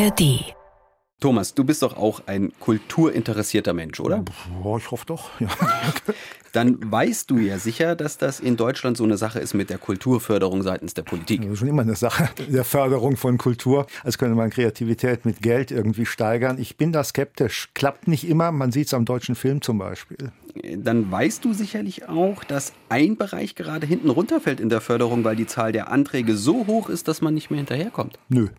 ARD. Thomas, du bist doch auch ein kulturinteressierter Mensch, oder? Ja, ich hoffe doch. Ja. Dann weißt du ja sicher, dass das in Deutschland so eine Sache ist mit der Kulturförderung seitens der Politik. Das ist schon immer eine Sache der Förderung von Kultur. Als könnte man Kreativität mit Geld irgendwie steigern. Ich bin da skeptisch. Klappt nicht immer. Man sieht es am deutschen Film zum Beispiel. Dann weißt du sicherlich auch, dass ein Bereich gerade hinten runterfällt in der Förderung, weil die Zahl der Anträge so hoch ist, dass man nicht mehr hinterherkommt. Nö.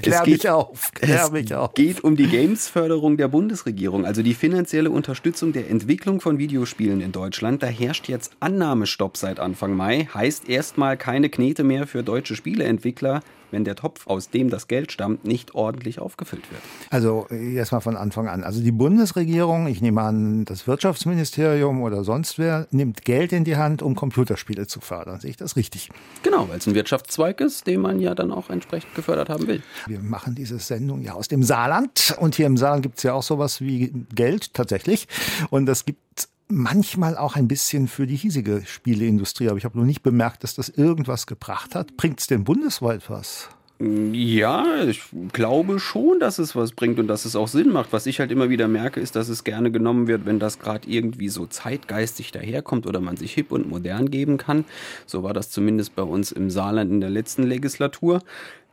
Klär mich auf. Klär mich auf. Es geht um die Games-Förderung der Bundesregierung, also die finanzielle Unterstützung der Entwicklung von Videospielen in Deutschland. Da herrscht jetzt Annahmestopp seit Anfang Mai. Heißt erstmal keine Knete mehr für deutsche Spieleentwickler wenn der Topf, aus dem das Geld stammt, nicht ordentlich aufgefüllt wird? Also erstmal von Anfang an. Also die Bundesregierung, ich nehme an, das Wirtschaftsministerium oder sonst wer, nimmt Geld in die Hand, um Computerspiele zu fördern. Sehe ich das richtig? Genau, weil es ein Wirtschaftszweig ist, den man ja dann auch entsprechend gefördert haben will. Wir machen diese Sendung ja aus dem Saarland und hier im Saarland gibt es ja auch sowas wie Geld tatsächlich. Und es gibt manchmal auch ein bisschen für die hiesige Spieleindustrie. Aber ich habe noch nicht bemerkt, dass das irgendwas gebracht hat. Bringt es denn bundesweit was? Ja, ich glaube schon, dass es was bringt und dass es auch Sinn macht. Was ich halt immer wieder merke, ist, dass es gerne genommen wird, wenn das gerade irgendwie so zeitgeistig daherkommt oder man sich hip und modern geben kann. So war das zumindest bei uns im Saarland in der letzten Legislatur.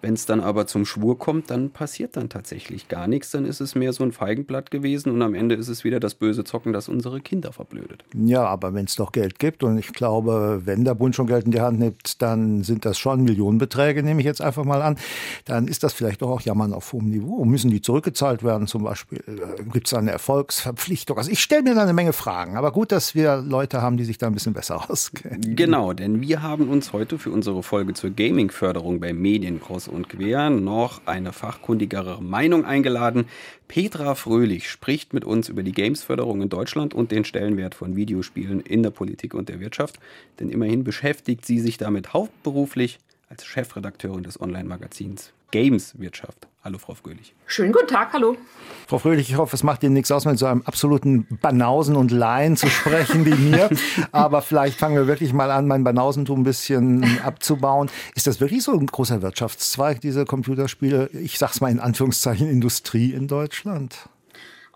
Wenn es dann aber zum Schwur kommt, dann passiert dann tatsächlich gar nichts. Dann ist es mehr so ein Feigenblatt gewesen und am Ende ist es wieder das böse Zocken, das unsere Kinder verblödet. Ja, aber wenn es doch Geld gibt und ich glaube, wenn der Bund schon Geld in die Hand nimmt, dann sind das schon Millionenbeträge, nehme ich jetzt einfach mal an. Dann ist das vielleicht doch auch Jammern auf hohem Niveau. Müssen die zurückgezahlt werden zum Beispiel? Äh, gibt es eine Erfolgsverpflichtung? Also ich stelle mir da eine Menge Fragen. Aber gut, dass wir Leute haben, die sich da ein bisschen besser auskennen. Genau, denn wir haben uns heute für unsere Folge zur Gaming-Förderung bei Medien und quer noch eine fachkundigere Meinung eingeladen. Petra Fröhlich spricht mit uns über die Gamesförderung in Deutschland und den Stellenwert von Videospielen in der Politik und der Wirtschaft. Denn immerhin beschäftigt sie sich damit hauptberuflich als Chefredakteurin des Online-Magazins Games-Wirtschaft. Hallo, Frau Fröhlich. Schönen guten Tag, hallo. Frau Fröhlich, ich hoffe, es macht Ihnen nichts aus, mit so einem absoluten Banausen und Laien zu sprechen wie mir. Aber vielleicht fangen wir wirklich mal an, mein Banausentum ein bisschen abzubauen. Ist das wirklich so ein großer Wirtschaftszweig, diese Computerspiele? Ich sag's mal in Anführungszeichen Industrie in Deutschland?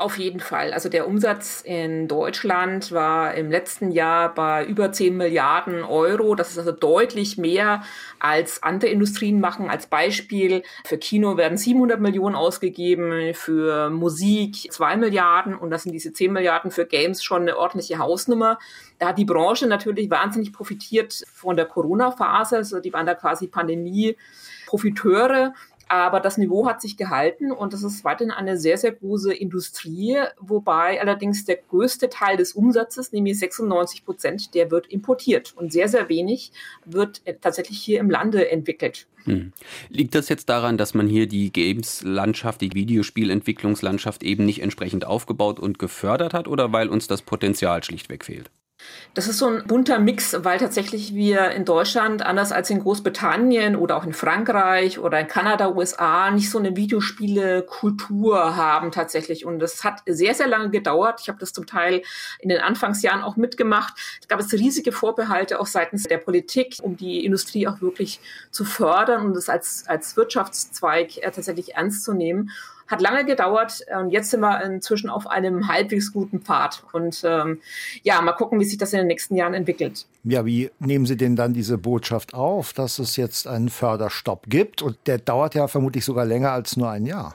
Auf jeden Fall. Also der Umsatz in Deutschland war im letzten Jahr bei über 10 Milliarden Euro. Das ist also deutlich mehr als andere Industrien machen. Als Beispiel für Kino werden 700 Millionen ausgegeben, für Musik 2 Milliarden und das sind diese 10 Milliarden für Games schon eine ordentliche Hausnummer. Da hat die Branche natürlich wahnsinnig profitiert von der Corona-Phase. Also die waren da quasi Pandemie-Profiteure. Aber das Niveau hat sich gehalten und das ist weiterhin eine sehr, sehr große Industrie, wobei allerdings der größte Teil des Umsatzes, nämlich 96 Prozent, der wird importiert und sehr, sehr wenig wird tatsächlich hier im Lande entwickelt. Hm. Liegt das jetzt daran, dass man hier die Games-Landschaft, die Videospielentwicklungslandschaft eben nicht entsprechend aufgebaut und gefördert hat oder weil uns das Potenzial schlichtweg fehlt? Das ist so ein bunter Mix, weil tatsächlich wir in Deutschland, anders als in Großbritannien oder auch in Frankreich oder in Kanada, USA, nicht so eine Videospiele-Kultur haben tatsächlich. Und das hat sehr, sehr lange gedauert. Ich habe das zum Teil in den Anfangsjahren auch mitgemacht. Da gab es riesige Vorbehalte auch seitens der Politik, um die Industrie auch wirklich zu fördern und es als, als Wirtschaftszweig äh, tatsächlich ernst zu nehmen. Hat lange gedauert und jetzt sind wir inzwischen auf einem halbwegs guten Pfad. Und ähm, ja, mal gucken, wie sich das in den nächsten Jahren entwickelt. Ja, wie nehmen Sie denn dann diese Botschaft auf, dass es jetzt einen Förderstopp gibt? Und der dauert ja vermutlich sogar länger als nur ein Jahr.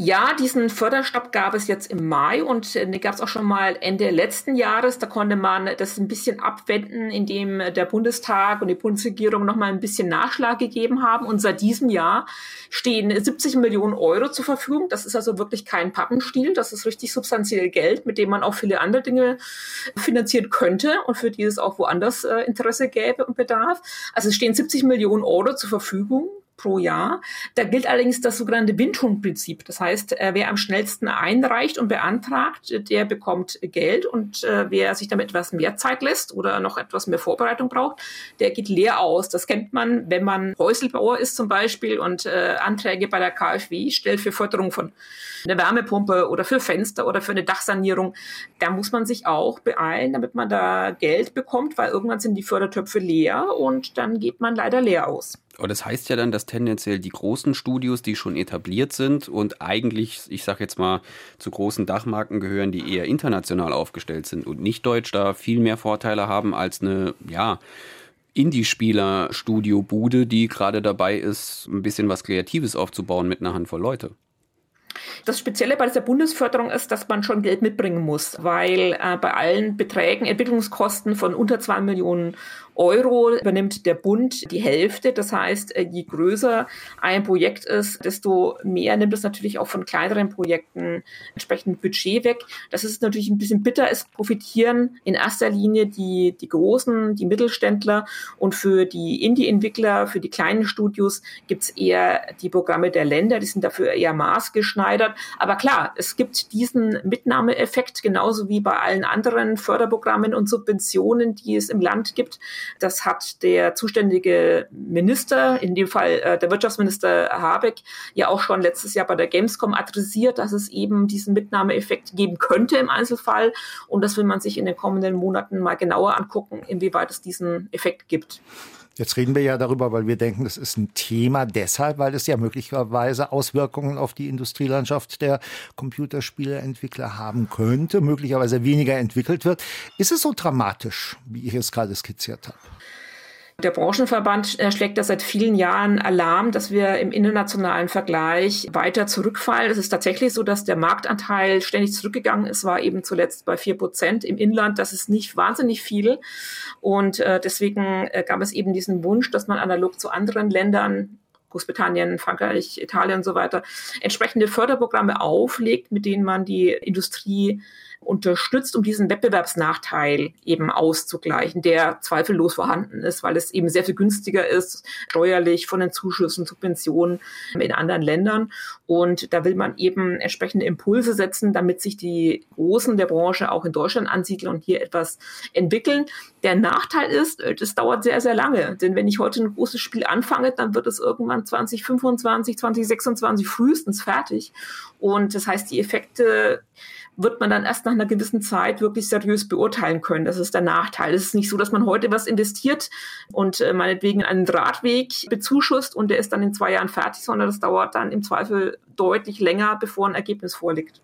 Ja, diesen Förderstopp gab es jetzt im Mai und äh, gab es auch schon mal Ende letzten Jahres. Da konnte man das ein bisschen abwenden, indem der Bundestag und die Bundesregierung noch mal ein bisschen Nachschlag gegeben haben. Und seit diesem Jahr stehen 70 Millionen Euro zur Verfügung. Das ist also wirklich kein Pappenstiel. Das ist richtig substanziell Geld, mit dem man auch viele andere Dinge finanzieren könnte und für die es auch woanders äh, Interesse gäbe und Bedarf. Also es stehen 70 Millionen Euro zur Verfügung pro Jahr. Da gilt allerdings das sogenannte Windhundprinzip. Das heißt, äh, wer am schnellsten einreicht und beantragt, der bekommt Geld und äh, wer sich damit etwas mehr Zeit lässt oder noch etwas mehr Vorbereitung braucht, der geht leer aus. Das kennt man, wenn man Häuselbauer ist zum Beispiel und äh, Anträge bei der KfW stellt für Förderung von einer Wärmepumpe oder für Fenster oder für eine Dachsanierung. Da muss man sich auch beeilen, damit man da Geld bekommt, weil irgendwann sind die Fördertöpfe leer und dann geht man leider leer aus. Aber das heißt ja dann, dass tendenziell die großen Studios, die schon etabliert sind und eigentlich, ich sag jetzt mal, zu großen Dachmarken gehören, die eher international aufgestellt sind und nicht deutsch, da viel mehr Vorteile haben als eine, ja, Indie-Spieler-Studio-Bude, die gerade dabei ist, ein bisschen was Kreatives aufzubauen mit einer Handvoll Leute. Das Spezielle bei dieser Bundesförderung ist, dass man schon Geld mitbringen muss, weil äh, bei allen Beträgen Entwicklungskosten von unter zwei Millionen Euro übernimmt der Bund die Hälfte. Das heißt, äh, je größer ein Projekt ist, desto mehr nimmt es natürlich auch von kleineren Projekten entsprechend Budget weg. Das ist natürlich ein bisschen bitter. Es profitieren in erster Linie die, die Großen, die Mittelständler und für die Indie-Entwickler, für die kleinen Studios gibt es eher die Programme der Länder. Die sind dafür eher maßgeschneidert. Aber klar, es gibt diesen Mitnahmeeffekt genauso wie bei allen anderen Förderprogrammen und Subventionen, die es im Land gibt. Das hat der zuständige Minister, in dem Fall äh, der Wirtschaftsminister Habeck, ja auch schon letztes Jahr bei der Gamescom adressiert, dass es eben diesen Mitnahmeeffekt geben könnte im Einzelfall. Und das will man sich in den kommenden Monaten mal genauer angucken, inwieweit es diesen Effekt gibt. Jetzt reden wir ja darüber, weil wir denken, das ist ein Thema deshalb, weil es ja möglicherweise Auswirkungen auf die Industrielandschaft der Computerspieleentwickler haben könnte, möglicherweise weniger entwickelt wird. Ist es so dramatisch, wie ich es gerade skizziert habe? Der Branchenverband schlägt da seit vielen Jahren Alarm, dass wir im internationalen Vergleich weiter zurückfallen. Es ist tatsächlich so, dass der Marktanteil ständig zurückgegangen ist, war eben zuletzt bei vier Prozent im Inland. Das ist nicht wahnsinnig viel. Und äh, deswegen äh, gab es eben diesen Wunsch, dass man analog zu anderen Ländern Großbritannien, Frankreich, Italien und so weiter, entsprechende Förderprogramme auflegt, mit denen man die Industrie unterstützt, um diesen Wettbewerbsnachteil eben auszugleichen, der zweifellos vorhanden ist, weil es eben sehr viel günstiger ist, steuerlich von den Zuschüssen, Subventionen in anderen Ländern. Und da will man eben entsprechende Impulse setzen, damit sich die Großen der Branche auch in Deutschland ansiedeln und hier etwas entwickeln. Der Nachteil ist, das dauert sehr, sehr lange. Denn wenn ich heute ein großes Spiel anfange, dann wird es irgendwann 2025, 2026 frühestens fertig. Und das heißt, die Effekte wird man dann erst nach einer gewissen Zeit wirklich seriös beurteilen können. Das ist der Nachteil. Es ist nicht so, dass man heute was investiert und äh, meinetwegen einen Drahtweg bezuschusst und der ist dann in zwei Jahren fertig, sondern das dauert dann im Zweifel deutlich länger, bevor ein Ergebnis vorliegt.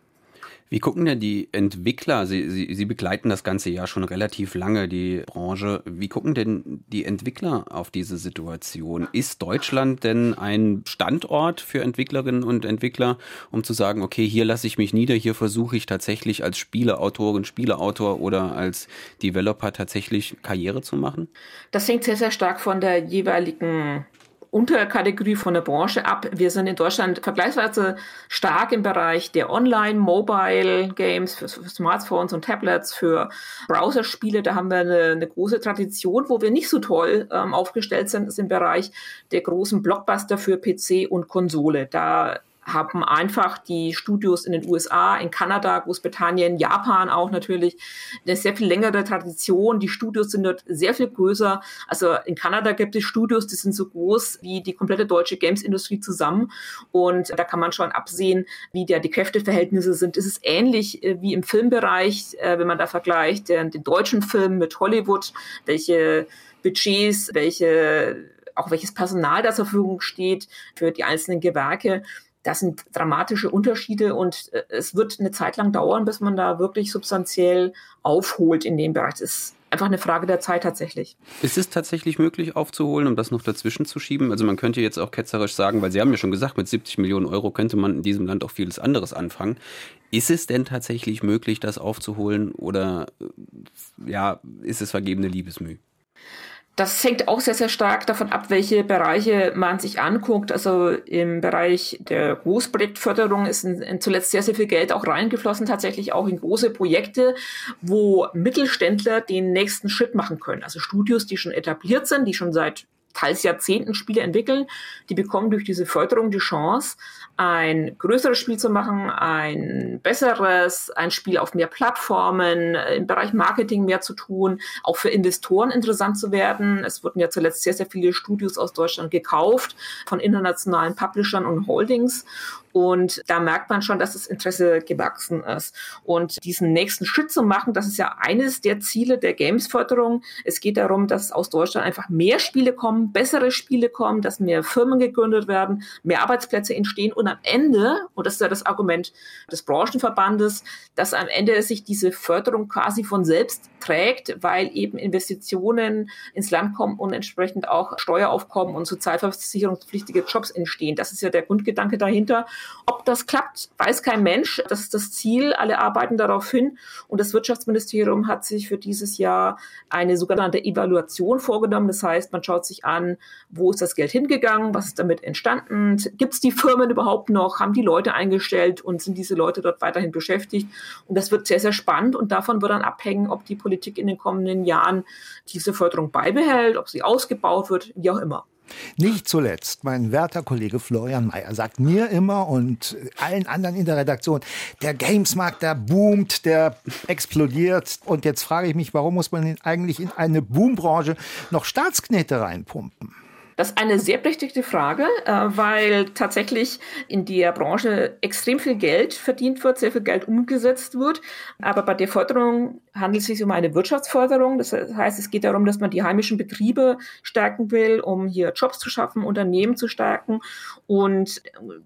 Wie gucken denn die Entwickler, Sie, Sie, Sie begleiten das ganze ja schon relativ lange, die Branche, wie gucken denn die Entwickler auf diese Situation? Ist Deutschland denn ein Standort für Entwicklerinnen und Entwickler, um zu sagen, okay, hier lasse ich mich nieder, hier versuche ich tatsächlich als Spieleautorin, Spieleautor oder als Developer tatsächlich Karriere zu machen? Das hängt sehr, sehr stark von der jeweiligen Unterkategorie von der Branche ab. Wir sind in Deutschland vergleichsweise stark im Bereich der Online-Mobile-Games für, Smartphones und Tablets, für Browserspiele. Da haben wir eine, eine große Tradition. Wo wir nicht so toll ähm, aufgestellt sind, ist im Bereich der großen Blockbuster für PC und Konsole. Da haben einfach die Studios in den USA, in Kanada, Großbritannien, Japan auch natürlich eine sehr viel längere Tradition. Die Studios sind dort sehr viel größer. Also in Kanada gibt es Studios, die sind so groß wie die komplette deutsche Games-Industrie zusammen. Und da kann man schon absehen, wie da die Kräfteverhältnisse sind. Es ist ähnlich äh, wie im Filmbereich, äh, wenn man da vergleicht, den, den deutschen Film mit Hollywood, welche Budgets, welche auch welches Personal da zur Verfügung steht für die einzelnen Gewerke. Das sind dramatische Unterschiede und äh, es wird eine Zeit lang dauern, bis man da wirklich substanziell aufholt in dem Bereich. Das ist einfach eine Frage der Zeit tatsächlich. Ist es tatsächlich möglich aufzuholen, um das noch dazwischen zu schieben? Also man könnte jetzt auch ketzerisch sagen, weil Sie haben ja schon gesagt, mit 70 Millionen Euro könnte man in diesem Land auch vieles anderes anfangen. Ist es denn tatsächlich möglich, das aufzuholen oder äh, ja, ist es vergebene Liebesmüh? Das hängt auch sehr, sehr stark davon ab, welche Bereiche man sich anguckt. Also im Bereich der Großprojektförderung ist in, in zuletzt sehr, sehr viel Geld auch reingeflossen, tatsächlich auch in große Projekte, wo Mittelständler den nächsten Schritt machen können. Also Studios, die schon etabliert sind, die schon seit teils Jahrzehnten Spiele entwickeln, die bekommen durch diese Förderung die Chance, ein größeres Spiel zu machen, ein besseres, ein Spiel auf mehr Plattformen, im Bereich Marketing mehr zu tun, auch für Investoren interessant zu werden. Es wurden ja zuletzt sehr, sehr viele Studios aus Deutschland gekauft von internationalen Publishern und Holdings. Und da merkt man schon, dass das Interesse gewachsen ist. Und diesen nächsten Schritt zu machen, das ist ja eines der Ziele der Games-Förderung. Es geht darum, dass aus Deutschland einfach mehr Spiele kommen, bessere Spiele kommen, dass mehr Firmen gegründet werden, mehr Arbeitsplätze entstehen und am Ende, und das ist ja das Argument des Branchenverbandes, dass am Ende sich diese Förderung quasi von selbst trägt, weil eben Investitionen ins Land kommen und entsprechend auch Steueraufkommen und sozialversicherungspflichtige Jobs entstehen. Das ist ja der Grundgedanke dahinter. Ob das klappt, weiß kein Mensch. Das ist das Ziel. Alle arbeiten darauf hin. Und das Wirtschaftsministerium hat sich für dieses Jahr eine sogenannte Evaluation vorgenommen. Das heißt, man schaut sich an, wo ist das Geld hingegangen, was ist damit entstanden, gibt es die Firmen überhaupt noch, haben die Leute eingestellt und sind diese Leute dort weiterhin beschäftigt. Und das wird sehr, sehr spannend und davon wird dann abhängen, ob die Politik in den kommenden Jahren diese Förderung beibehält, ob sie ausgebaut wird, wie auch immer. Nicht zuletzt, mein werter Kollege Florian Mayer sagt mir immer und allen anderen in der Redaktion, der Gamesmarkt, der boomt, der explodiert. Und jetzt frage ich mich, warum muss man eigentlich in eine Boombranche noch Staatsknete reinpumpen? Das ist eine sehr berechtigte Frage, äh, weil tatsächlich in der Branche extrem viel Geld verdient wird, sehr viel Geld umgesetzt wird. Aber bei der Förderung handelt es sich um eine Wirtschaftsförderung. Das heißt, es geht darum, dass man die heimischen Betriebe stärken will, um hier Jobs zu schaffen, Unternehmen zu stärken. Und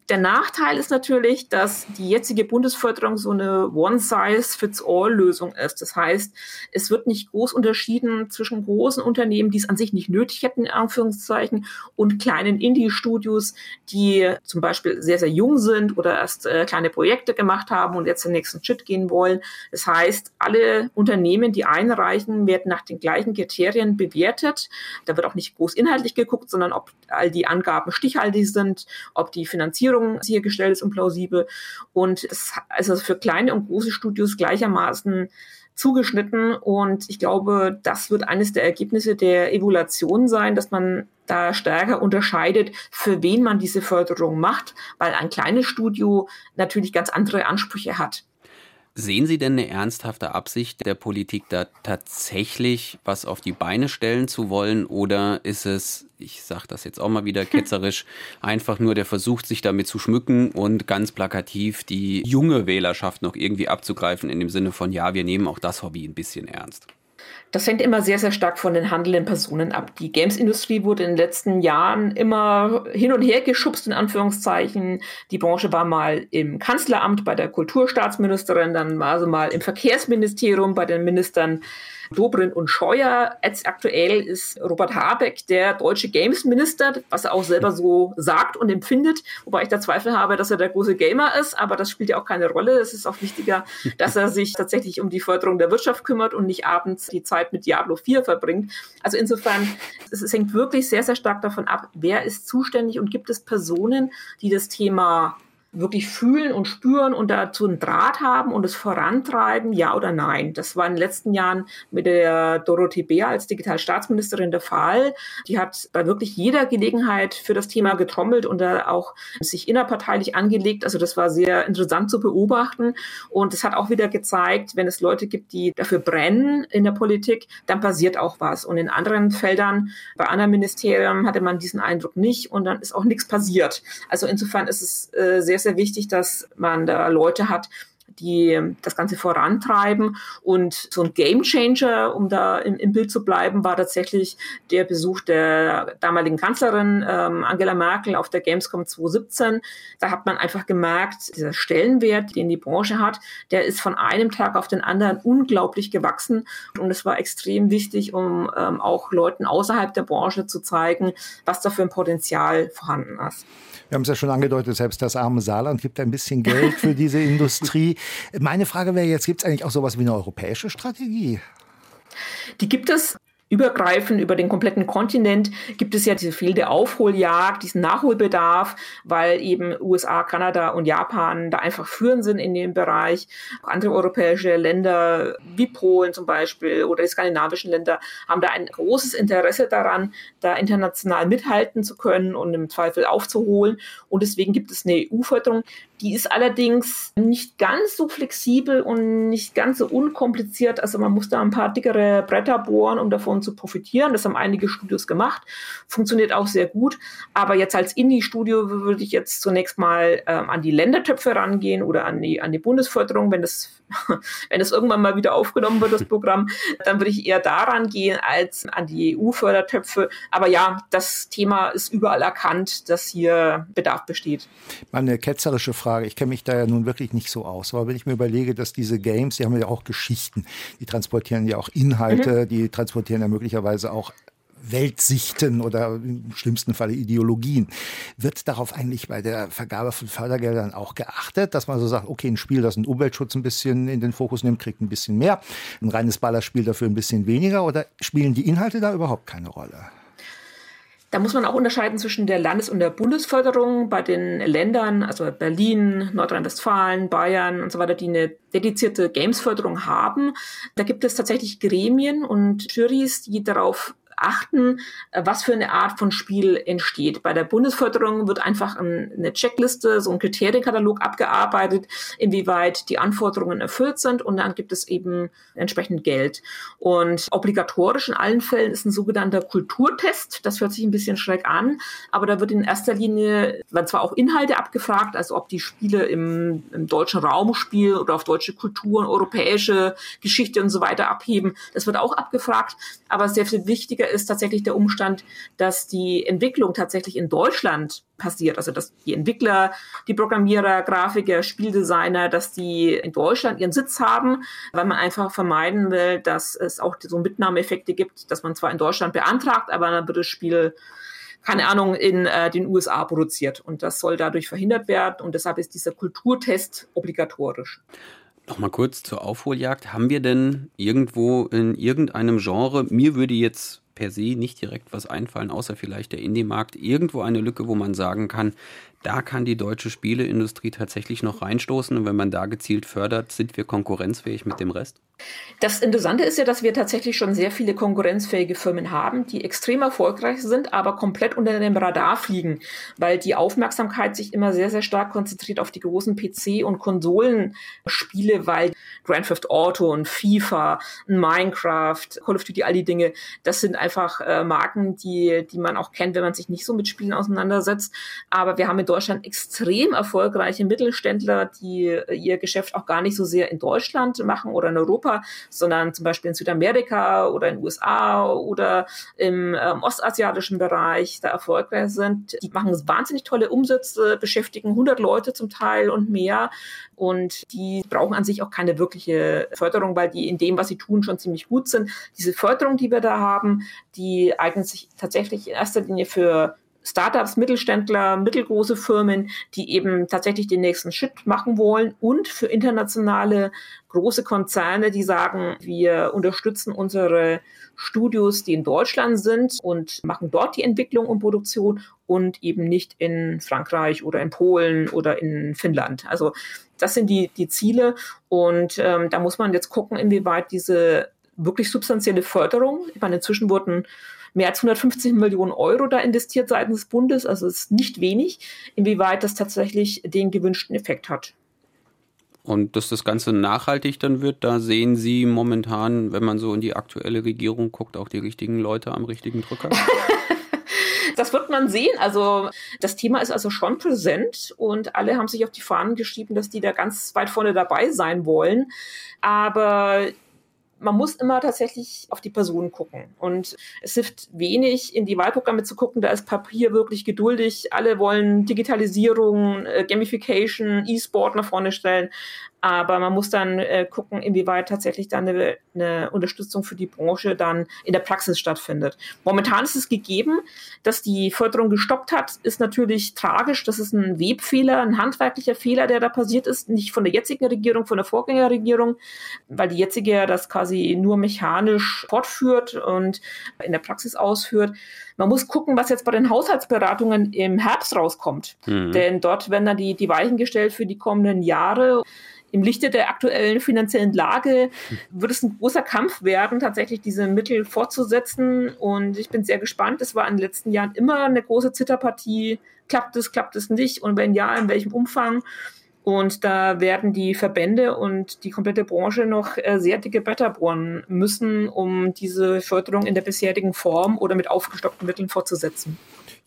der Nachteil ist natürlich, dass die jetzige Bundesförderung so eine One-Size-Fits-All-Lösung ist. Das heißt, es wird nicht groß unterschieden zwischen großen Unternehmen, die es an sich nicht nötig hätten, in Anführungszeichen, und kleinen Indie-Studios, die zum Beispiel sehr, sehr jung sind oder erst äh, kleine Projekte gemacht haben und jetzt den nächsten Schritt gehen wollen. Das heißt, alle Unternehmen, die einreichen, werden nach den gleichen Kriterien bewertet. Da wird auch nicht groß inhaltlich geguckt, sondern ob all die Angaben stichhaltig sind, ob die Finanzierung sichergestellt ist und plausibel. Und es also für kleine und große Studios gleichermaßen zugeschnitten. Und ich glaube, das wird eines der Ergebnisse der Evaluation sein, dass man da stärker unterscheidet, für wen man diese Förderung macht, weil ein kleines Studio natürlich ganz andere Ansprüche hat. Sehen Sie denn eine ernsthafte Absicht der Politik, da tatsächlich was auf die Beine stellen zu wollen? Oder ist es, ich sage das jetzt auch mal wieder ketzerisch, einfach nur der Versuch, sich damit zu schmücken und ganz plakativ die junge Wählerschaft noch irgendwie abzugreifen, in dem Sinne von, ja, wir nehmen auch das Hobby ein bisschen ernst? Das hängt immer sehr, sehr stark von den handelnden Personen ab. Die Games-Industrie wurde in den letzten Jahren immer hin und her geschubst, in Anführungszeichen. Die Branche war mal im Kanzleramt bei der Kulturstaatsministerin, dann war sie mal im Verkehrsministerium bei den Ministern Dobrindt und Scheuer. Jetzt aktuell ist Robert Habeck der deutsche Games-Minister, was er auch selber so sagt und empfindet, wobei ich da Zweifel habe, dass er der große Gamer ist, aber das spielt ja auch keine Rolle. Es ist auch wichtiger, dass er sich tatsächlich um die Förderung der Wirtschaft kümmert und nicht abends die Zeit mit Diablo 4 verbringt. Also insofern, es, es hängt wirklich sehr, sehr stark davon ab, wer ist zuständig und gibt es Personen, die das Thema wirklich fühlen und spüren und dazu einen Draht haben und es vorantreiben, ja oder nein. Das war in den letzten Jahren mit der Dorothee Bär als Digitalstaatsministerin der Fall. Die hat bei wirklich jeder Gelegenheit für das Thema getrommelt und da auch sich innerparteilich angelegt. Also das war sehr interessant zu beobachten und es hat auch wieder gezeigt, wenn es Leute gibt, die dafür brennen in der Politik, dann passiert auch was. Und in anderen Feldern, bei anderen Ministerien hatte man diesen Eindruck nicht und dann ist auch nichts passiert. Also insofern ist es äh, sehr, sehr sehr wichtig, dass man da Leute hat, die das Ganze vorantreiben. Und so ein Game Changer, um da im, im Bild zu bleiben, war tatsächlich der Besuch der damaligen Kanzlerin ähm, Angela Merkel auf der Gamescom 2017. Da hat man einfach gemerkt, dieser Stellenwert, den die Branche hat, der ist von einem Tag auf den anderen unglaublich gewachsen. Und es war extrem wichtig, um ähm, auch Leuten außerhalb der Branche zu zeigen, was da für ein Potenzial vorhanden ist. Wir haben es ja schon angedeutet, selbst das arme Saarland gibt ein bisschen Geld für diese Industrie. Meine Frage wäre jetzt, gibt es eigentlich auch sowas wie eine europäische Strategie? Die gibt es übergreifend über den kompletten Kontinent gibt es ja diese fehlende Aufholjagd, diesen Nachholbedarf, weil eben USA, Kanada und Japan da einfach führend sind in dem Bereich. Auch andere europäische Länder wie Polen zum Beispiel oder die skandinavischen Länder haben da ein großes Interesse daran, da international mithalten zu können und im Zweifel aufzuholen. Und deswegen gibt es eine EU-Förderung. Die ist allerdings nicht ganz so flexibel und nicht ganz so unkompliziert. Also man muss da ein paar dickere Bretter bohren, um davon zu profitieren. Das haben einige Studios gemacht. Funktioniert auch sehr gut. Aber jetzt als Indie-Studio würde ich jetzt zunächst mal ähm, an die Ländertöpfe rangehen oder an die, an die Bundesförderung, wenn das wenn es irgendwann mal wieder aufgenommen wird, das Programm, dann würde ich eher daran gehen als an die EU-Fördertöpfe. Aber ja, das Thema ist überall erkannt, dass hier Bedarf besteht. Meine ketzerische Frage, ich kenne mich da ja nun wirklich nicht so aus, aber wenn ich mir überlege, dass diese Games, die haben ja auch Geschichten, die transportieren ja auch Inhalte, mhm. die transportieren ja möglicherweise auch Weltsichten oder im schlimmsten Falle Ideologien. Wird darauf eigentlich bei der Vergabe von Fördergeldern auch geachtet, dass man so sagt, okay, ein Spiel, das den Umweltschutz ein bisschen in den Fokus nimmt, kriegt ein bisschen mehr, ein reines Ballerspiel dafür ein bisschen weniger oder spielen die Inhalte da überhaupt keine Rolle? Da muss man auch unterscheiden zwischen der Landes- und der Bundesförderung bei den Ländern, also Berlin, Nordrhein-Westfalen, Bayern und so weiter, die eine dedizierte Gamesförderung haben. Da gibt es tatsächlich Gremien und Juries, die darauf achten, äh, was für eine Art von Spiel entsteht. Bei der Bundesförderung wird einfach eine Checkliste, so ein Kriterienkatalog abgearbeitet, inwieweit die Anforderungen erfüllt sind und dann gibt es eben entsprechend Geld. Und obligatorisch in allen Fällen ist ein sogenannter Kulturtest. Das hört sich ein bisschen schräg an, aber da wird in erster Linie, werden zwar auch Inhalte abgefragt, also ob die Spiele im, im deutschen Raum spielen oder auf deutsche Kulturen, europäische Geschichte und so weiter abheben. Das wird auch abgefragt, aber sehr viel wichtiger ist tatsächlich der Umstand, dass die Entwicklung tatsächlich in Deutschland passiert. Also dass die Entwickler, die Programmierer, Grafiker, Spieldesigner, dass die in Deutschland ihren Sitz haben, weil man einfach vermeiden will, dass es auch so Mitnahmeeffekte gibt, dass man zwar in Deutschland beantragt, aber dann wird das Spiel keine Ahnung, in äh, den USA produziert. Und das soll dadurch verhindert werden. Und deshalb ist dieser Kulturtest obligatorisch. Nochmal kurz zur Aufholjagd. Haben wir denn irgendwo in irgendeinem Genre, mir würde jetzt per se nicht direkt was einfallen, außer vielleicht der Indie-Markt, irgendwo eine Lücke, wo man sagen kann, da kann die deutsche Spieleindustrie tatsächlich noch reinstoßen und wenn man da gezielt fördert, sind wir konkurrenzfähig mit dem Rest? Das Interessante ist ja, dass wir tatsächlich schon sehr viele konkurrenzfähige Firmen haben, die extrem erfolgreich sind, aber komplett unter dem Radar fliegen, weil die Aufmerksamkeit sich immer sehr, sehr stark konzentriert auf die großen PC- und Konsolenspiele, weil Grand Theft Auto und FIFA, Minecraft, Call of Duty, all die Dinge, das sind einfach äh, Marken, die, die man auch kennt, wenn man sich nicht so mit Spielen auseinandersetzt. Aber wir haben in Deutschland extrem erfolgreiche Mittelständler, die ihr Geschäft auch gar nicht so sehr in Deutschland machen oder in Europa, Europa, sondern zum Beispiel in Südamerika oder in den USA oder im ähm, ostasiatischen Bereich da erfolgreich sind. Die machen wahnsinnig tolle Umsätze, beschäftigen 100 Leute zum Teil und mehr. Und die brauchen an sich auch keine wirkliche Förderung, weil die in dem, was sie tun, schon ziemlich gut sind. Diese Förderung, die wir da haben, die eignet sich tatsächlich in erster Linie für Startups, Mittelständler, mittelgroße Firmen, die eben tatsächlich den nächsten Schritt machen wollen und für internationale große Konzerne, die sagen, wir unterstützen unsere Studios, die in Deutschland sind und machen dort die Entwicklung und Produktion und eben nicht in Frankreich oder in Polen oder in Finnland. Also das sind die, die Ziele und ähm, da muss man jetzt gucken, inwieweit diese wirklich substanzielle Förderung, ich meine, inzwischen wurden mehr als 150 Millionen Euro da investiert seitens des Bundes, also es ist nicht wenig, inwieweit das tatsächlich den gewünschten Effekt hat. Und dass das Ganze nachhaltig dann wird, da sehen Sie momentan, wenn man so in die aktuelle Regierung guckt, auch die richtigen Leute am richtigen Drücker? das wird man sehen. Also das Thema ist also schon präsent und alle haben sich auf die Fahnen geschrieben, dass die da ganz weit vorne dabei sein wollen. Aber man muss immer tatsächlich auf die Person gucken. Und es hilft wenig, in die Wahlprogramme zu gucken. Da ist Papier wirklich geduldig. Alle wollen Digitalisierung, äh, Gamification, E-Sport nach vorne stellen. Aber man muss dann äh, gucken, inwieweit tatsächlich dann eine, eine, Unterstützung für die Branche dann in der Praxis stattfindet. Momentan ist es gegeben, dass die Förderung gestoppt hat, ist natürlich tragisch. Das ist ein Webfehler, ein handwerklicher Fehler, der da passiert ist, nicht von der jetzigen Regierung, von der Vorgängerregierung, weil die jetzige ja das quasi nur mechanisch fortführt und in der Praxis ausführt. Man muss gucken, was jetzt bei den Haushaltsberatungen im Herbst rauskommt. Mhm. Denn dort werden dann die, die Weichen gestellt für die kommenden Jahre im Lichte der aktuellen finanziellen Lage wird es ein großer Kampf werden, tatsächlich diese Mittel fortzusetzen. Und ich bin sehr gespannt. Es war in den letzten Jahren immer eine große Zitterpartie. Klappt es, klappt es nicht? Und wenn ja, in welchem Umfang? Und da werden die Verbände und die komplette Branche noch äh, sehr dicke Bretter bohren müssen, um diese Förderung in der bisherigen Form oder mit aufgestockten Mitteln fortzusetzen.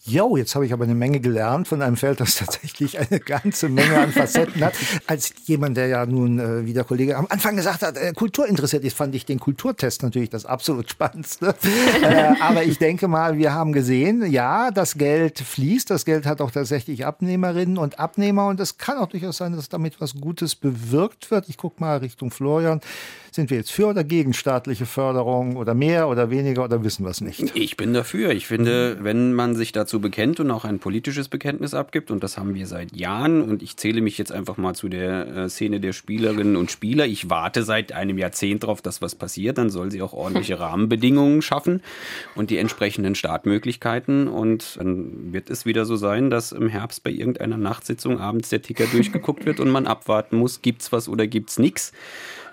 Jo, jetzt habe ich aber eine Menge gelernt von einem Feld, das tatsächlich eine ganze Menge an Facetten hat. Als jemand, der ja nun, äh, wie der Kollege am Anfang gesagt hat, äh, Kultur interessiert ist, fand ich den Kulturtest natürlich das absolut Spannendste. äh, aber ich denke mal, wir haben gesehen, ja, das Geld fließt, das Geld hat auch tatsächlich Abnehmerinnen und Abnehmer und es kann auch durchaus sein, dass damit was Gutes bewirkt wird. Ich gucke mal Richtung Florian. Sind wir jetzt für oder gegen staatliche Förderung oder mehr oder weniger oder wissen wir es nicht? Ich bin dafür. Ich finde, wenn man sich dazu bekennt und auch ein politisches Bekenntnis abgibt, und das haben wir seit Jahren, und ich zähle mich jetzt einfach mal zu der äh, Szene der Spielerinnen und Spieler. Ich warte seit einem Jahrzehnt darauf, dass was passiert. Dann soll sie auch ordentliche Rahmenbedingungen schaffen und die entsprechenden Startmöglichkeiten. Und dann wird es wieder so sein, dass im Herbst bei irgendeiner Nachtsitzung abends der Ticker durchgeguckt wird und man abwarten muss, gibt's was oder gibt's nichts.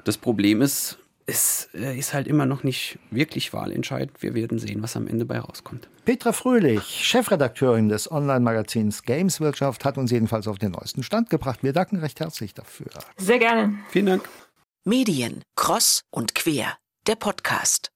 Das Problem ist, es äh, ist halt immer noch nicht wirklich wahlentscheidend. Wir werden sehen, was am Ende bei rauskommt. Petra Fröhlich, Chefredakteurin des Online-Magazins Gameswirtschaft, hat uns jedenfalls auf den neuesten Stand gebracht. Wir danken recht herzlich dafür. Sehr gerne. Vielen Dank. Medien, Cross und Quer, der Podcast.